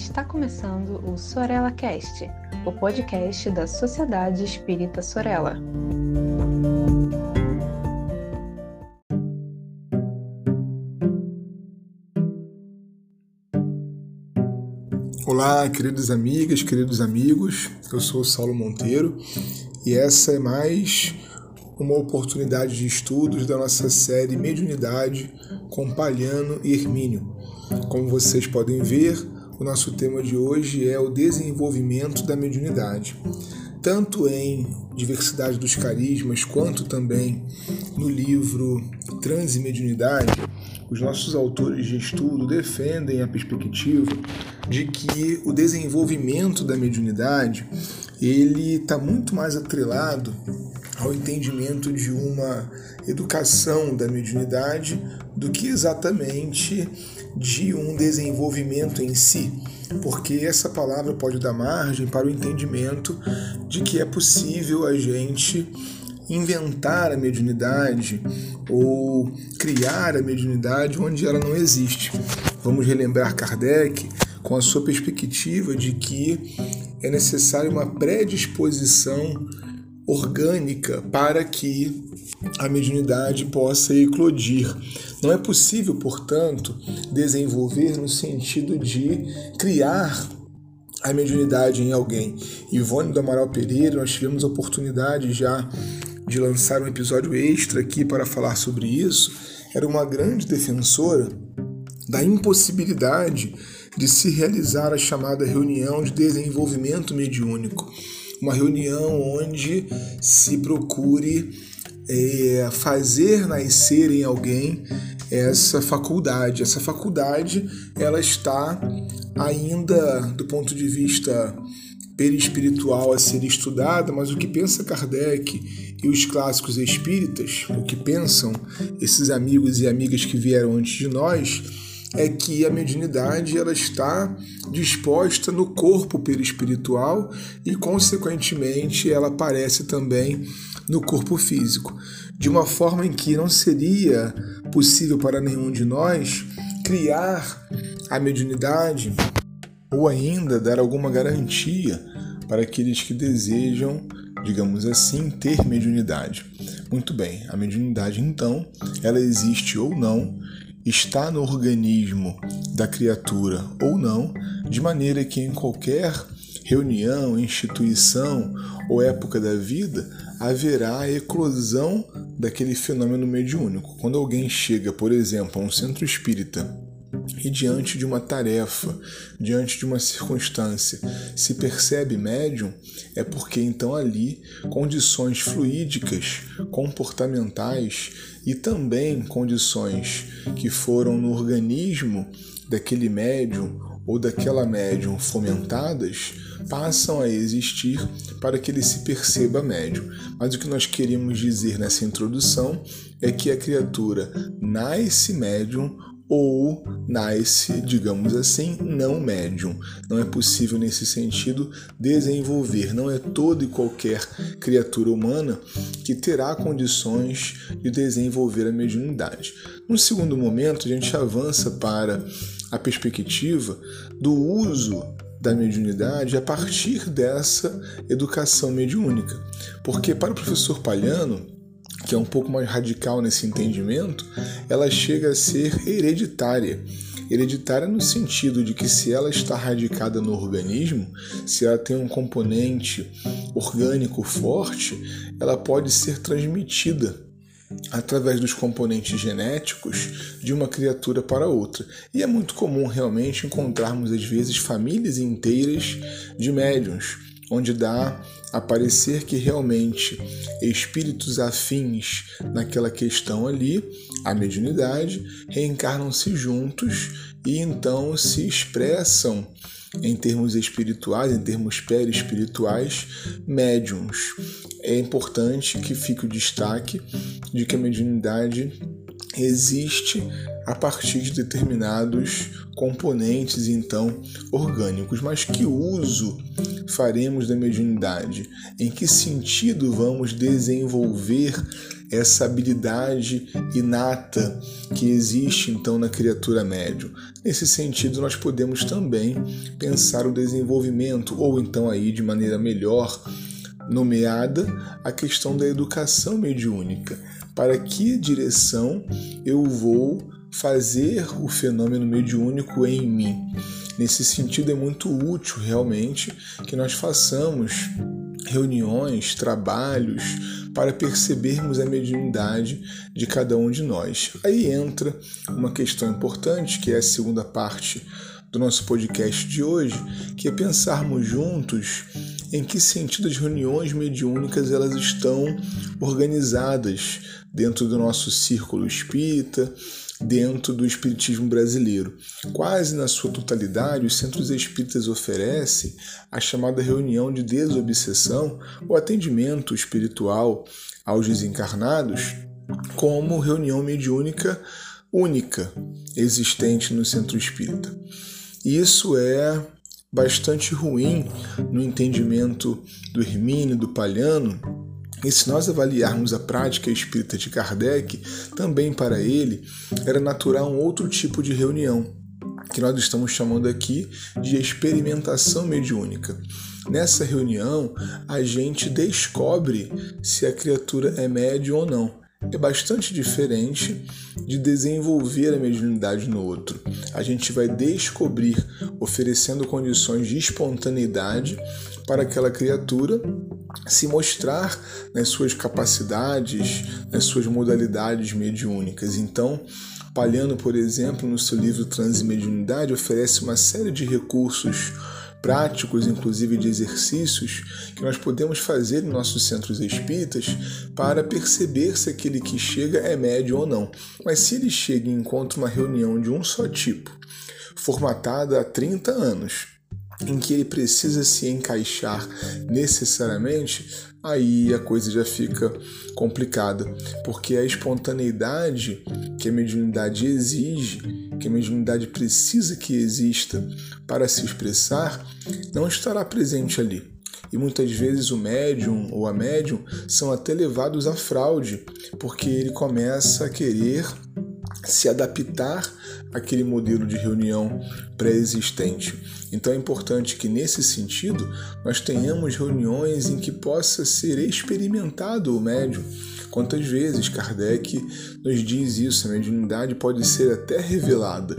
Está começando o Sorella Cast, o podcast da Sociedade Espírita Sorella. Olá, queridas amigas, queridos amigos. Eu sou o Saulo Monteiro e essa é mais uma oportunidade de estudos da nossa série Mediunidade com Palhano e Hermínio. Como vocês podem ver, o nosso tema de hoje é o desenvolvimento da mediunidade. Tanto em Diversidade dos Carismas, quanto também no livro Transimediunidade, os nossos autores de estudo defendem a perspectiva de que o desenvolvimento da mediunidade ele está muito mais atrelado ao entendimento de uma educação da mediunidade do que exatamente de um desenvolvimento em si, porque essa palavra pode dar margem para o entendimento de que é possível a gente inventar a mediunidade ou criar a mediunidade onde ela não existe. Vamos relembrar Kardec com a sua perspectiva de que é necessária uma predisposição orgânica para que a mediunidade possa eclodir. Não é possível, portanto, desenvolver no sentido de criar a mediunidade em alguém. Ivone do Amaral Pereira, nós tivemos a oportunidade já de lançar um episódio extra aqui para falar sobre isso, era uma grande defensora da impossibilidade de se realizar a chamada reunião de desenvolvimento mediúnico. Uma reunião onde se procure é, fazer nascer em alguém essa faculdade. Essa faculdade ela está ainda do ponto de vista perispiritual a ser estudada, mas o que pensa Kardec e os clássicos espíritas, o que pensam esses amigos e amigas que vieram antes de nós, é que a mediunidade ela está disposta no corpo perispiritual e, consequentemente, ela aparece também no corpo físico, de uma forma em que não seria possível para nenhum de nós criar a mediunidade ou ainda dar alguma garantia para aqueles que desejam, digamos assim, ter mediunidade. Muito bem, a mediunidade então, ela existe ou não está no organismo da criatura ou não, de maneira que em qualquer reunião, instituição ou época da vida haverá a eclosão daquele fenômeno mediúnico. Quando alguém chega, por exemplo, a um centro espírita e diante de uma tarefa, diante de uma circunstância, se percebe médium, é porque então ali condições fluídicas, comportamentais e também condições que foram no organismo daquele médium ou daquela médium fomentadas passam a existir para que ele se perceba médium. Mas o que nós queríamos dizer nessa introdução é que a criatura nasce médium ou nasce, digamos assim, não médium. Não é possível nesse sentido desenvolver, não é toda e qualquer criatura humana que terá condições de desenvolver a mediunidade. No segundo momento, a gente avança para a perspectiva do uso da mediunidade a partir dessa educação mediúnica. Porque para o professor Palhano, que é um pouco mais radical nesse entendimento, ela chega a ser hereditária. Hereditária no sentido de que se ela está radicada no organismo, se ela tem um componente orgânico forte, ela pode ser transmitida através dos componentes genéticos de uma criatura para outra. E é muito comum realmente encontrarmos às vezes famílias inteiras de médiums onde dá a parecer que realmente espíritos afins naquela questão ali, a mediunidade, reencarnam-se juntos e então se expressam em termos espirituais, em termos perispirituais, médiums. É importante que fique o destaque de que a mediunidade existe a partir de determinados componentes então orgânicos, mas que uso faremos da mediunidade? Em que sentido vamos desenvolver essa habilidade inata que existe então na criatura médium. Nesse sentido, nós podemos também pensar o desenvolvimento, ou então aí de maneira melhor nomeada, a questão da educação mediúnica. Para que direção eu vou fazer o fenômeno mediúnico em mim? Nesse sentido, é muito útil realmente que nós façamos reuniões, trabalhos, para percebermos a mediunidade de cada um de nós. Aí entra uma questão importante, que é a segunda parte do nosso podcast de hoje, que é pensarmos juntos em que sentido as reuniões mediúnicas elas estão organizadas dentro do nosso círculo espírita, dentro do espiritismo brasileiro. Quase na sua totalidade, os centros espíritas oferecem a chamada reunião de desobsessão ou atendimento espiritual aos desencarnados como reunião mediúnica única existente no centro espírita. Isso é bastante ruim no entendimento do Hermínio, do Palhano, e se nós avaliarmos a prática espírita de Kardec, também para ele era natural um outro tipo de reunião, que nós estamos chamando aqui de experimentação mediúnica. Nessa reunião, a gente descobre se a criatura é médium ou não é bastante diferente de desenvolver a mediunidade no outro. A gente vai descobrir, oferecendo condições de espontaneidade para aquela criatura se mostrar nas suas capacidades, nas suas modalidades mediúnicas. Então, Palhano, por exemplo, no seu livro Transmediunidade, oferece uma série de recursos práticos, inclusive de exercícios, que nós podemos fazer em nossos centros espíritas para perceber se aquele que chega é médio ou não. Mas se ele chega e encontra uma reunião de um só tipo, formatada há 30 anos, em que ele precisa se encaixar necessariamente, aí a coisa já fica complicada, porque a espontaneidade que a mediunidade exige, que a mediunidade precisa que exista para se expressar, não estará presente ali. E muitas vezes o médium ou a médium são até levados à fraude, porque ele começa a querer se adaptar àquele modelo de reunião pré-existente. Então é importante que, nesse sentido, nós tenhamos reuniões em que possa ser experimentado o médium. Quantas vezes Kardec nos diz isso? A mediunidade pode ser até revelada,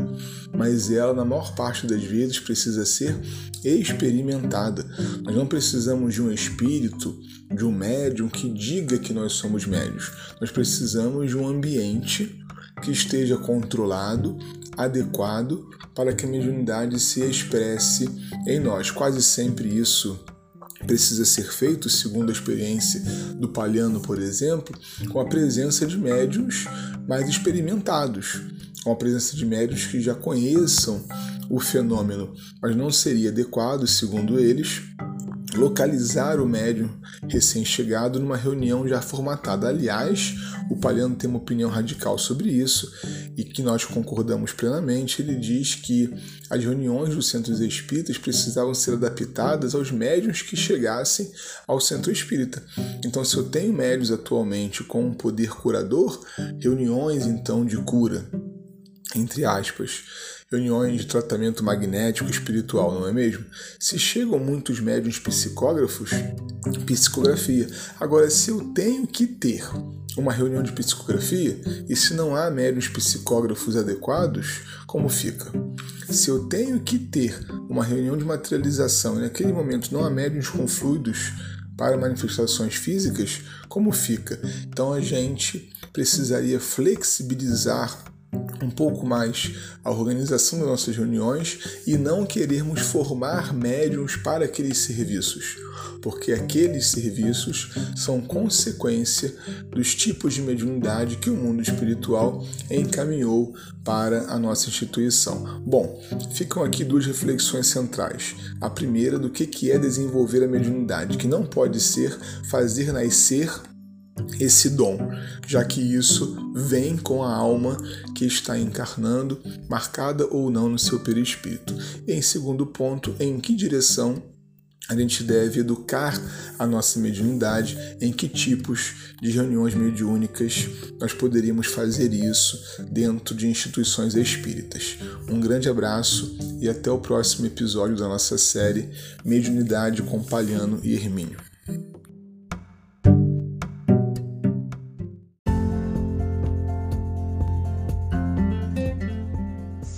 mas ela, na maior parte das vezes, precisa ser experimentada. Nós não precisamos de um espírito, de um médium que diga que nós somos médios. Nós precisamos de um ambiente que esteja controlado, adequado para que a mediunidade se expresse em nós. Quase sempre isso precisa ser feito, segundo a experiência do Palhano, por exemplo, com a presença de médiums mais experimentados, com a presença de médiums que já conheçam o fenômeno, mas não seria adequado, segundo eles, localizar o médium recém-chegado numa reunião já formatada. Aliás, o Palhano tem uma opinião radical sobre isso e que nós concordamos plenamente. Ele diz que as reuniões dos centros espíritas precisavam ser adaptadas aos médiums que chegassem ao centro espírita. Então, se eu tenho médios atualmente com um poder curador, reuniões então de cura, entre aspas, reuniões de tratamento magnético espiritual, não é mesmo? Se chegam muitos médiums psicógrafos, psicografia. Agora, se eu tenho que ter uma reunião de psicografia e se não há médiums psicógrafos adequados, como fica? Se eu tenho que ter uma reunião de materialização e naquele momento não há médiums com fluidos para manifestações físicas, como fica? Então a gente precisaria flexibilizar um pouco mais a organização das nossas reuniões e não querermos formar médiums para aqueles serviços, porque aqueles serviços são consequência dos tipos de mediunidade que o mundo espiritual encaminhou para a nossa instituição. Bom, ficam aqui duas reflexões centrais. A primeira do que é desenvolver a mediunidade, que não pode ser fazer nascer esse dom, já que isso vem com a alma que está encarnando, marcada ou não no seu perispírito. E em segundo ponto, em que direção a gente deve educar a nossa mediunidade em que tipos de reuniões mediúnicas nós poderíamos fazer isso dentro de instituições espíritas. Um grande abraço e até o próximo episódio da nossa série Mediunidade com Palhano e Hermínio.